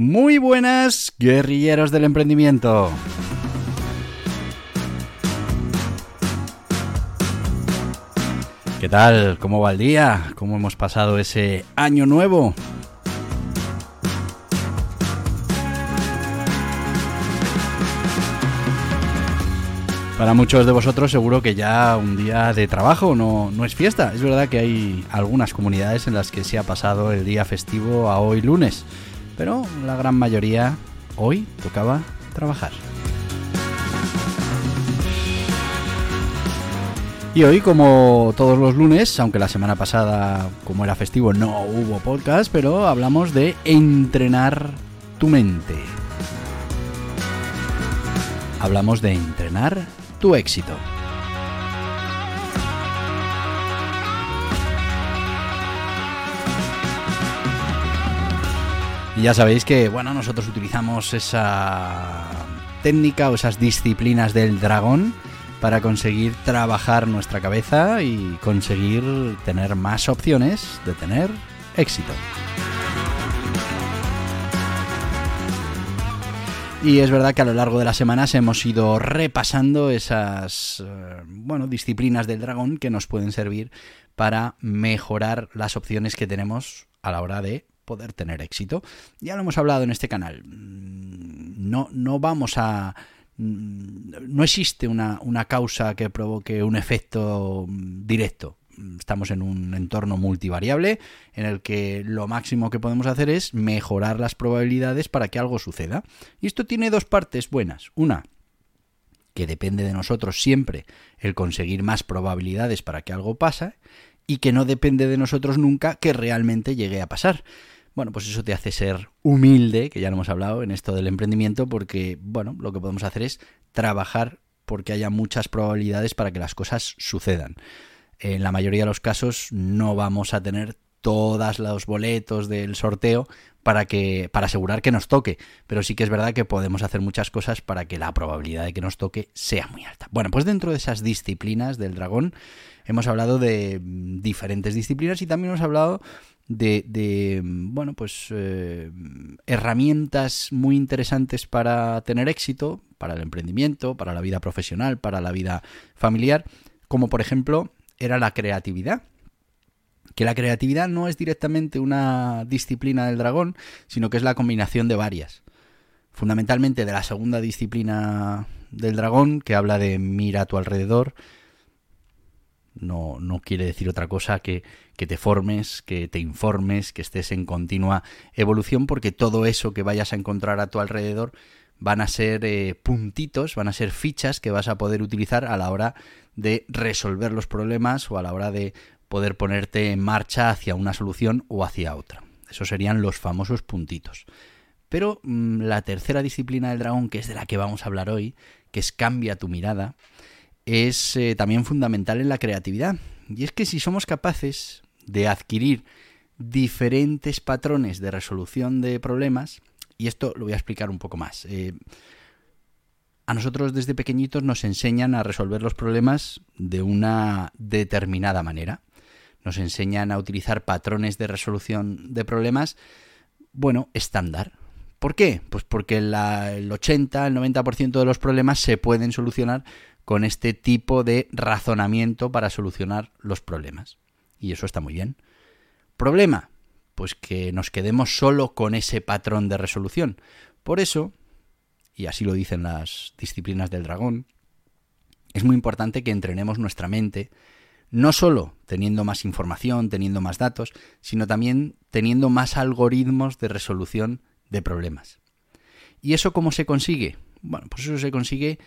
Muy buenas, guerrilleros del emprendimiento. ¿Qué tal? ¿Cómo va el día? ¿Cómo hemos pasado ese año nuevo? Para muchos de vosotros seguro que ya un día de trabajo no, no, es fiesta. Es verdad que hay algunas comunidades en las que se ha pasado el día festivo a hoy lunes, pero la gran mayoría hoy tocaba trabajar. Y hoy, como todos los lunes, aunque la semana pasada, como era festivo, no hubo podcast, pero hablamos de entrenar tu mente. Hablamos de entrenar tu éxito. Y ya sabéis que, bueno, nosotros utilizamos esa técnica o esas disciplinas del dragón para conseguir trabajar nuestra cabeza y conseguir tener más opciones de tener éxito. Y es verdad que a lo largo de las semanas hemos ido repasando esas eh, bueno, disciplinas del dragón que nos pueden servir para mejorar las opciones que tenemos a la hora de poder tener éxito. Ya lo hemos hablado en este canal. Mm, no, no vamos a mm, no existe una, una, causa que provoque un efecto directo estamos en un entorno multivariable en el que lo máximo que podemos hacer es mejorar las probabilidades para que algo suceda. Y esto tiene dos partes buenas. Una, que depende de nosotros siempre el conseguir más probabilidades para que algo pase y que no depende de nosotros nunca que realmente llegue a pasar. Bueno, pues eso te hace ser humilde, que ya lo hemos hablado en esto del emprendimiento, porque, bueno, lo que podemos hacer es trabajar porque haya muchas probabilidades para que las cosas sucedan. En la mayoría de los casos no vamos a tener todos los boletos del sorteo para que para asegurar que nos toque, pero sí que es verdad que podemos hacer muchas cosas para que la probabilidad de que nos toque sea muy alta. Bueno, pues dentro de esas disciplinas del dragón hemos hablado de mm, diferentes disciplinas y también hemos hablado de, mm, bueno, pues eh, herramientas muy interesantes para tener éxito, para el emprendimiento, para la vida profesional, para la vida familiar, como por ejemplo era la creatividad. Que la creatividad no es directamente una disciplina del dragón, sino que es la combinación de varias. Fundamentalmente de la segunda disciplina del dragón, que habla de mira a tu alrededor. No, no quiere decir otra cosa que, que te formes, que te informes, que estés en continua evolución, porque todo eso que vayas a encontrar a tu alrededor van a ser eh, puntitos, van a ser fichas que vas a poder utilizar a la hora de resolver los problemas o a la hora de poder ponerte en marcha hacia una solución o hacia otra. Esos serían los famosos puntitos. Pero mm, la tercera disciplina del dragón, que es de la que vamos a hablar hoy, que es cambia tu mirada, es eh, también fundamental en la creatividad. Y es que si somos capaces de adquirir diferentes patrones de resolución de problemas, y esto lo voy a explicar un poco más. Eh, a nosotros desde pequeñitos nos enseñan a resolver los problemas de una determinada manera. Nos enseñan a utilizar patrones de resolución de problemas, bueno, estándar. ¿Por qué? Pues porque el 80, el 90% de los problemas se pueden solucionar con este tipo de razonamiento para solucionar los problemas. Y eso está muy bien. Problema, pues que nos quedemos solo con ese patrón de resolución. Por eso, y así lo dicen las disciplinas del dragón, es muy importante que entrenemos nuestra mente, no solo teniendo más información, teniendo más datos, sino también teniendo más algoritmos de resolución de problemas. ¿Y eso cómo se consigue? Bueno, pues eso se consigue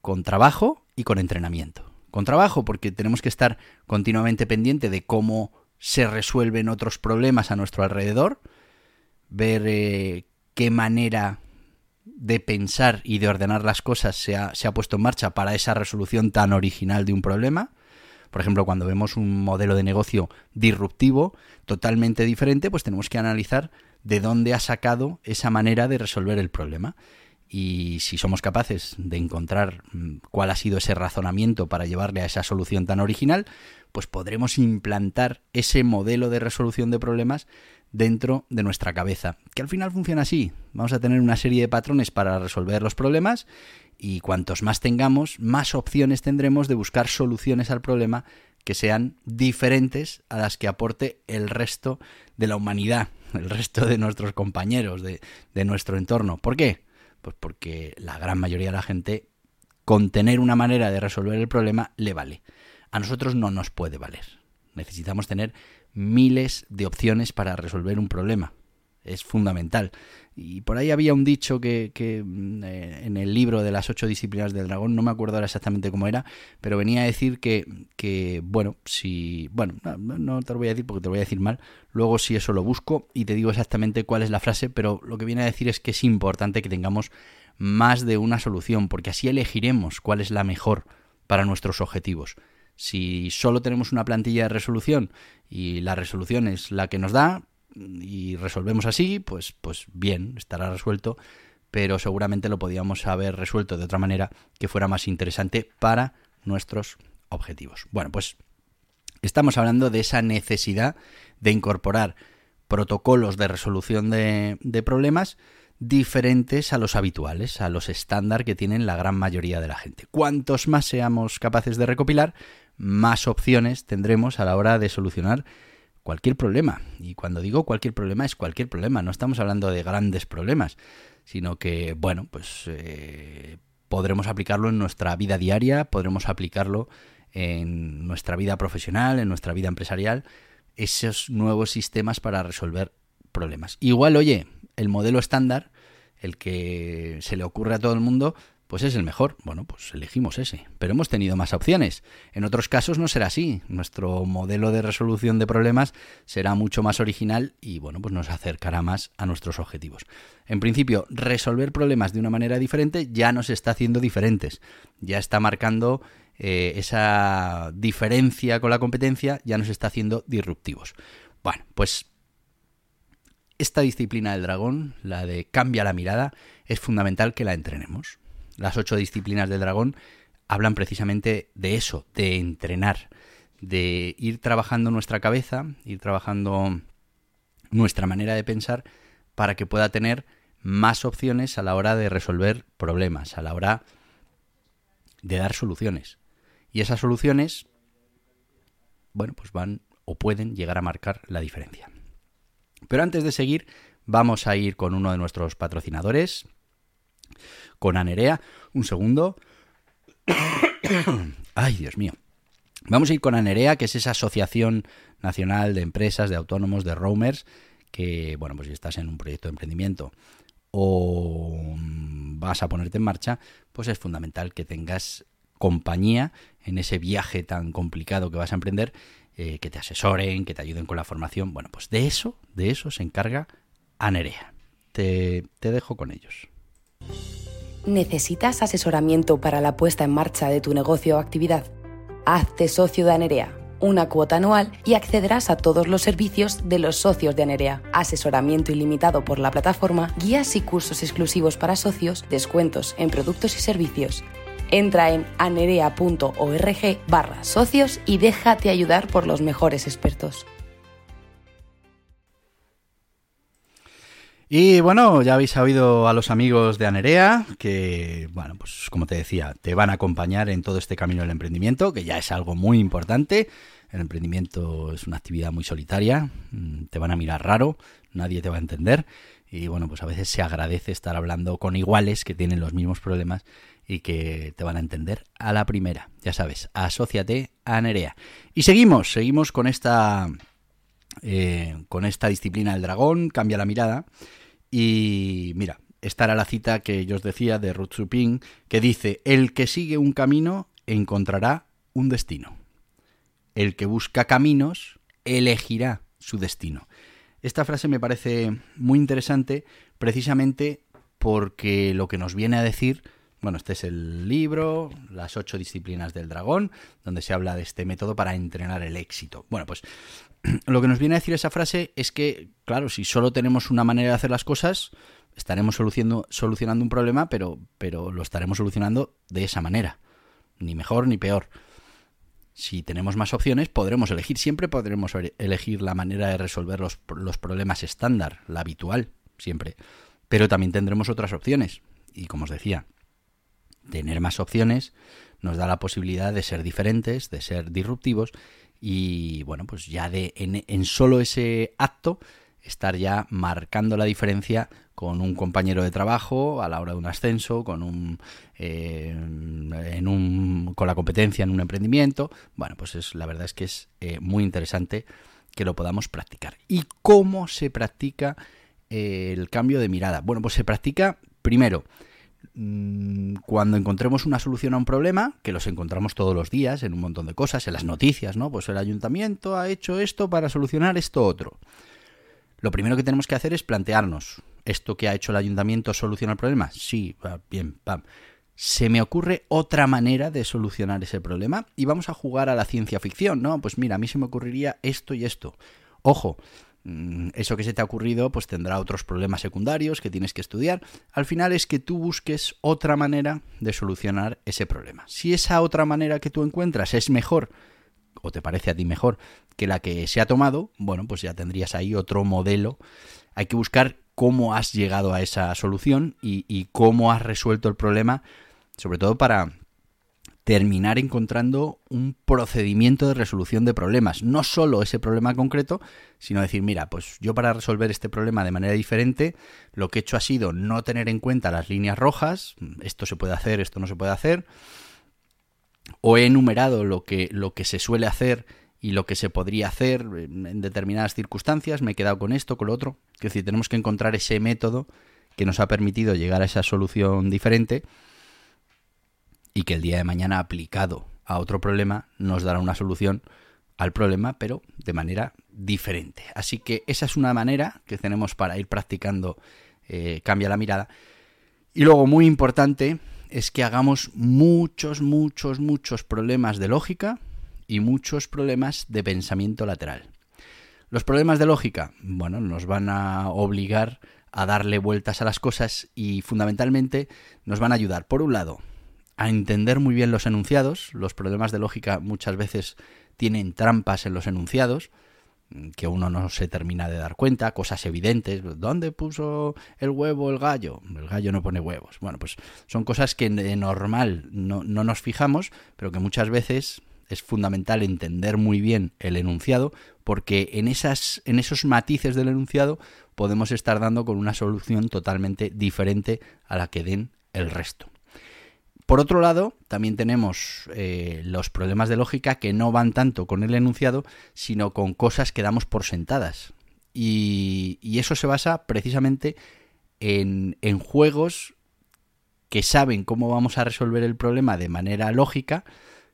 con trabajo y con entrenamiento. Con trabajo porque tenemos que estar continuamente pendiente de cómo se resuelven otros problemas a nuestro alrededor, ver eh, qué manera de pensar y de ordenar las cosas se ha, se ha puesto en marcha para esa resolución tan original de un problema. Por ejemplo, cuando vemos un modelo de negocio disruptivo, totalmente diferente, pues tenemos que analizar de dónde ha sacado esa manera de resolver el problema. Y si somos capaces de encontrar mm, cuál ha sido ese razonamiento para llevarle a esa solución tan original, pues podremos implantar ese modelo de resolución de problemas dentro de nuestra cabeza. Que al final funciona así. Vamos a tener una serie de patrones para resolver los problemas y cuantos más tengamos, más opciones tendremos de buscar soluciones al problema que sean diferentes a las que aporte el resto de la humanidad, el resto de nuestros compañeros, de, de nuestro entorno. ¿Por qué? Pues porque la gran mayoría de la gente, con tener una manera de resolver el problema, le vale. A nosotros no nos puede valer. Necesitamos tener miles de opciones para resolver un problema. Es fundamental. Y por ahí había un dicho que, mm, eh, en el libro de las ocho disciplinas del dragón, no me acuerdo ahora exactamente cómo era, pero venía a decir que, que bueno, si. Bueno, no, te lo voy a decir porque te lo voy a decir mal. Luego, si eso lo busco y te digo exactamente cuál es la frase, pero lo que viene a decir es que es importante que tengamos más de una solución, porque así elegiremos cuál es la mejor para nuestros objetivos. Si solo tenemos una plantilla de resolución y la resolución es la que nos da y resolvemos así, pues, pues bien, estará resuelto, pero seguramente lo podíamos haber resuelto de otra manera que fuera más interesante para nuestros objetivos. Bueno, pues estamos hablando de esa necesidad de incorporar protocolos de resolución de, de problemas diferentes a los habituales, a los estándar que tienen la gran mayoría de la gente. Cuantos más seamos capaces de recopilar, más opciones tendremos a la hora de solucionar cualquier problema. Y cuando digo cualquier problema es cualquier problema, no estamos hablando de grandes problemas, sino que, bueno, pues eh, podremos aplicarlo en nuestra vida diaria, podremos aplicarlo en nuestra vida profesional, en nuestra vida empresarial, esos nuevos sistemas para resolver problemas. Igual, oye, el modelo estándar, el que se le ocurre a todo el mundo, pues es el mejor. Bueno, pues elegimos ese. Pero hemos tenido más opciones. En otros casos no será así. Nuestro modelo de resolución de problemas será mucho más original y bueno, pues nos acercará más a nuestros objetivos. En principio, resolver problemas de una manera diferente ya nos está haciendo diferentes. Ya está marcando eh, esa diferencia con la competencia, ya nos está haciendo disruptivos. Bueno, pues esta disciplina del dragón, la de cambia la mirada, es fundamental que la entrenemos las ocho disciplinas del dragón hablan precisamente de eso, de entrenar, de ir trabajando nuestra cabeza, ir trabajando nuestra manera de pensar para que pueda tener más opciones a la hora de resolver problemas, a la hora de dar soluciones. Y esas soluciones, bueno, pues van o pueden llegar a marcar la diferencia. Pero antes de seguir, vamos a ir con uno de nuestros patrocinadores, con Anerea. Un segundo. Ay, Dios mío. Vamos a ir con Anerea, que es esa asociación nacional de empresas, de autónomos, de roamers, que, bueno, pues si estás en un proyecto de emprendimiento o vas a ponerte en marcha, pues es fundamental que tengas compañía en ese viaje tan complicado que vas a emprender, eh, que te asesoren, que te ayuden con la formación. Bueno, pues de eso, de eso se encarga Anerea. Te, te dejo con ellos. ¿Necesitas asesoramiento para la puesta en marcha de tu negocio o actividad? Hazte socio de Anerea, una cuota anual y accederás a todos los servicios de los socios de Anerea. Asesoramiento ilimitado por la plataforma, guías y cursos exclusivos para socios, descuentos en productos y servicios. Entra en anerea.org barra socios y déjate ayudar por los mejores expertos. Y bueno, ya habéis oído a los amigos de Anerea, que, bueno, pues como te decía, te van a acompañar en todo este camino del emprendimiento, que ya es algo muy importante. El emprendimiento es una actividad muy solitaria, mm, te van a mirar raro, nadie te va a entender. Y bueno, pues a veces se agradece estar hablando con iguales que tienen los mismos problemas y que te van a entender a la primera. Ya sabes, asóciate a Anerea. Y seguimos, seguimos con esta eh, con esta disciplina del dragón, cambia la mirada. Y mira, esta era la cita que yo os decía de Ruth Suping, que dice, el que sigue un camino encontrará un destino. El que busca caminos elegirá su destino. Esta frase me parece muy interesante precisamente porque lo que nos viene a decir, bueno, este es el libro, las ocho disciplinas del dragón, donde se habla de este método para entrenar el éxito. Bueno, pues lo que nos viene a decir esa frase es que, claro, si solo tenemos una manera de hacer las cosas, estaremos solucionando, un problema, pero, pero lo estaremos solucionando de esa manera. Ni mejor ni peor. Si tenemos más opciones, podremos elegir. Siempre podremos elegir la manera de resolver los, los problemas estándar, la habitual, siempre. Pero también tendremos otras opciones. Y como os decía, tener más opciones nos da la posibilidad de ser diferentes, de ser disruptivos y bueno, pues ya de en, solo ese acto estar ya marcando la diferencia con un compañero de trabajo a la hora de un ascenso, con un, eh, en un con la competencia en un emprendimiento. Bueno, pues es la verdad es que es eh, muy interesante que lo podamos practicar. ¿Y cómo se practica eh, el cambio de mirada? Bueno, pues se practica primero cuando encontremos una solución a un problema, que los encontramos todos los días en un montón de cosas, en las noticias, ¿no? Pues el ayuntamiento ha hecho esto para solucionar esto otro. Lo primero que tenemos que hacer es plantearnos, ¿esto que ha hecho el ayuntamiento soluciona el problema? Sí, bien, pam. ¿Se me ocurre otra manera de solucionar ese problema? Y vamos a jugar a la ciencia ficción, ¿no? Pues mira, a mí se me ocurriría esto y esto. Ojo, mm, eso que se te ha ocurrido pues tendrá otros problemas secundarios que tienes que estudiar. Al final es que tú busques otra manera de solucionar ese problema. Si esa otra manera que tú encuentras es mejor o te parece a ti mejor que la que se ha tomado, bueno, pues ya tendrías ahí otro modelo. Hay que buscar cómo has llegado a esa solución y, cómo has resuelto el problema, sobre todo para terminar encontrando un procedimiento de resolución de problemas. No solo ese problema concreto, sino decir, mira, pues yo para resolver este problema de manera diferente, lo que he hecho ha sido no tener en cuenta las líneas rojas, esto se puede hacer, esto no se puede hacer, o he enumerado lo que, lo que se suele hacer y lo que se podría hacer en determinadas circunstancias, me he quedado con esto, con lo otro. Es decir, tenemos que encontrar ese método que nos ha permitido llegar a esa solución diferente y que el día de mañana aplicado a otro problema nos dará una solución al problema, pero de manera diferente. Así que esa es una manera que tenemos para ir practicando eh, Cambia la mirada. Y luego, muy importante, es que hagamos muchos, muchos, muchos problemas de lógica y muchos problemas de pensamiento lateral. Los problemas de lógica, bueno, nos van a obligar a darle vueltas a las cosas y fundamentalmente nos van a ayudar, por un lado, a entender muy bien los enunciados. Los problemas de lógica muchas veces tienen trampas en los enunciados, que uno no se termina de dar cuenta, cosas evidentes. ¿Dónde puso el huevo el gallo? El gallo no pone huevos. Bueno, pues son cosas que de normal no, no nos fijamos, pero que muchas veces es fundamental entender muy bien el enunciado, porque en, esas, en esos matices del enunciado podemos estar dando con una solución totalmente diferente a la que den el resto. Por otro lado, también tenemos eh, los problemas de lógica que no van tanto con el enunciado, sino con cosas que damos por sentadas. Y, eso se basa precisamente en, juegos que saben cómo vamos a resolver el problema de manera lógica,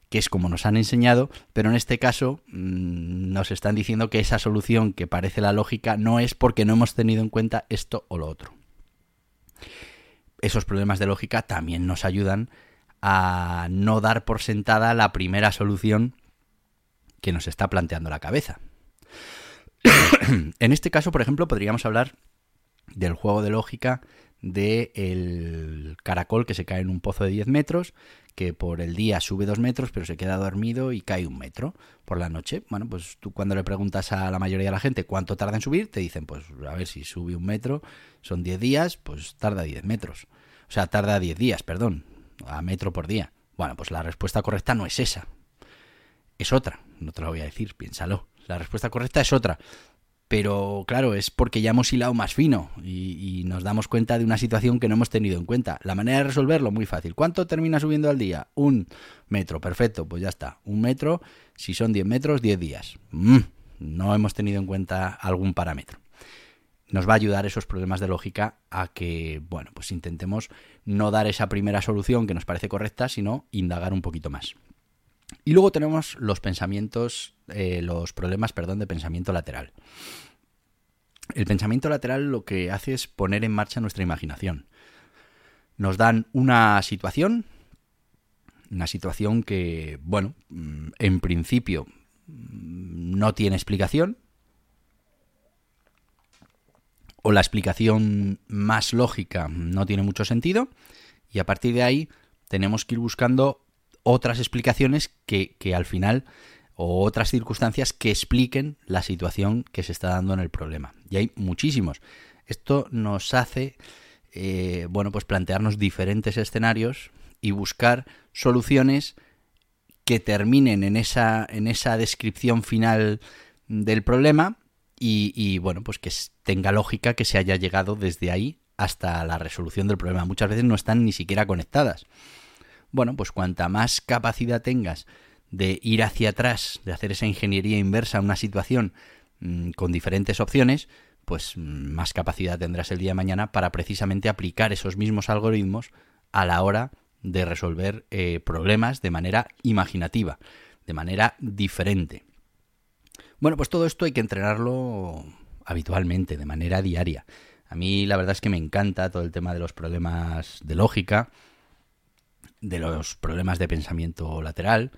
que es como nos han enseñado, pero en este caso mm, nos están diciendo que esa solución que parece la lógica no es porque no hemos tenido en cuenta esto o lo otro esos problemas de lógica también nos ayudan a no dar por sentada la primera solución que nos está planteando la cabeza. en este caso, por ejemplo, podríamos hablar del juego de lógica del el caracol que se cae en un pozo de 10 metros, que por el día sube 2 metros, pero se queda dormido y cae un metro por la noche. Bueno, pues tú cuando le preguntas a la mayoría de la gente cuánto tarda en subir, te dicen, pues a ver si sube un metro, son 10 días, pues tarda 10 metros. O sea, tarda 10 días, perdón, a metro por día. Bueno, pues la respuesta correcta no es esa. Es otra, no te la voy a decir, piénsalo. La respuesta correcta es otra pero claro, es porque ya hemos hilado más fino y, nos damos cuenta de una situación que no hemos tenido en cuenta. La manera de resolverlo, muy fácil. ¿Cuánto termina subiendo al día? Un metro, perfecto, pues ya está. Un metro, si son 10 metros, 10 días. Mm, no hemos tenido en cuenta algún parámetro. Nos va a ayudar esos problemas de lógica a que, bueno, pues intentemos no dar esa primera solución que nos parece correcta, sino indagar un poquito más. Y luego tenemos los pensamientos, eh, los problemas, perdón, de pensamiento lateral. El pensamiento lateral lo que hace es poner en marcha nuestra imaginación. Nos dan una situación, una situación que, bueno, mm, en principio mm, no tiene explicación, o la explicación más lógica no tiene mucho sentido, y a partir de ahí tenemos que ir buscando otras explicaciones que, al final o otras circunstancias que expliquen la situación que se está dando en el problema. Y hay muchísimos. Esto nos hace, eh, bueno, pues plantearnos diferentes escenarios y buscar soluciones que terminen en esa, en esa descripción final del problema y, y, bueno, pues que tenga lógica que se haya llegado desde ahí hasta la resolución del problema. Muchas veces no están ni siquiera conectadas. Bueno, pues cuanta más capacidad tengas de ir hacia atrás, de hacer esa ingeniería inversa a una situación mm, con diferentes opciones, pues mm, más capacidad tendrás el día de mañana para precisamente aplicar esos mismos algoritmos a la hora de resolver eh, problemas de manera imaginativa, de manera diferente. Bueno, pues todo esto hay que entrenarlo habitualmente, de manera diaria. A mí la verdad es que me encanta todo el tema de los problemas de lógica, de los problemas de pensamiento lateral.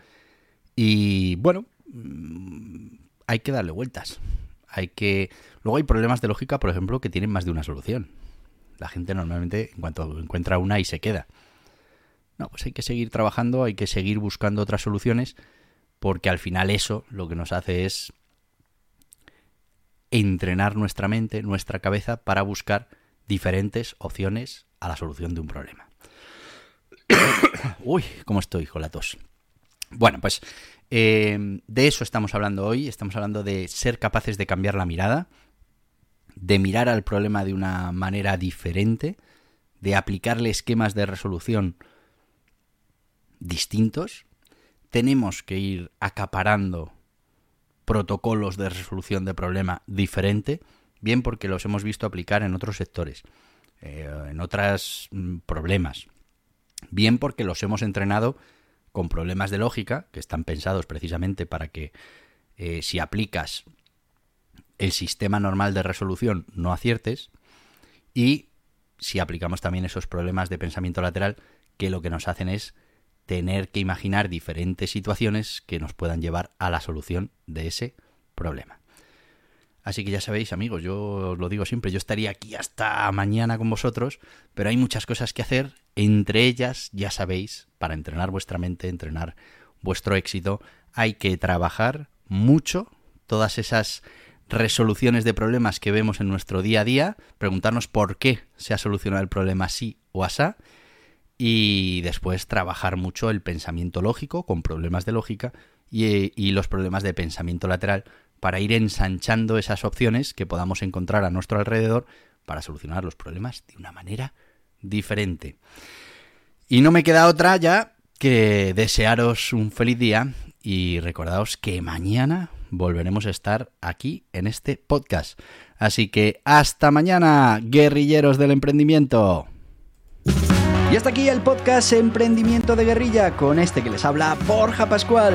Y bueno, mm, hay que darle vueltas. Hay que. Luego hay problemas de lógica, por ejemplo, que tienen más de una solución. La gente normalmente, en cuanto encuentra una, y se queda. No, pues hay que seguir trabajando, hay que seguir buscando otras soluciones, porque al final eso lo que nos hace es entrenar nuestra mente, nuestra cabeza, para buscar diferentes opciones a la solución de un problema. Uy, ¿cómo estoy con la tos? Bueno, pues eh, de eso estamos hablando hoy. Estamos hablando de ser capaces de cambiar la mirada, de mirar al problema de una manera diferente, de aplicarle esquemas de resolución distintos. Tenemos que ir acaparando protocolos de resolución de problema diferente, bien porque los hemos visto aplicar en otros sectores, eh, en otros mm, problemas, bien porque los hemos entrenado con problemas de lógica, que están pensados precisamente para que eh, si aplicas el sistema normal de resolución no aciertes, y si aplicamos también esos problemas de pensamiento lateral, que lo que nos hacen es tener que imaginar diferentes situaciones que nos puedan llevar a la solución de ese problema. Así que ya sabéis, amigos, yo os lo digo siempre, yo estaría aquí hasta mañana con vosotros, pero hay muchas cosas que hacer, entre ellas, ya sabéis, para entrenar vuestra mente, entrenar vuestro éxito, hay que trabajar mucho todas esas resoluciones de problemas que vemos en nuestro día a día, preguntarnos por qué se ha solucionado el problema así o asá, y después trabajar mucho el pensamiento lógico con problemas de lógica y, y los problemas de pensamiento lateral para ir ensanchando esas opciones que podamos encontrar a nuestro alrededor para solucionar los problemas de una manera diferente. Y no me queda otra ya que desearos un feliz día y recordaos que mañana volveremos a estar aquí en este podcast. Así que hasta mañana, guerrilleros del emprendimiento. Y hasta aquí el podcast Emprendimiento de Guerrilla con este que les habla Borja Pascual.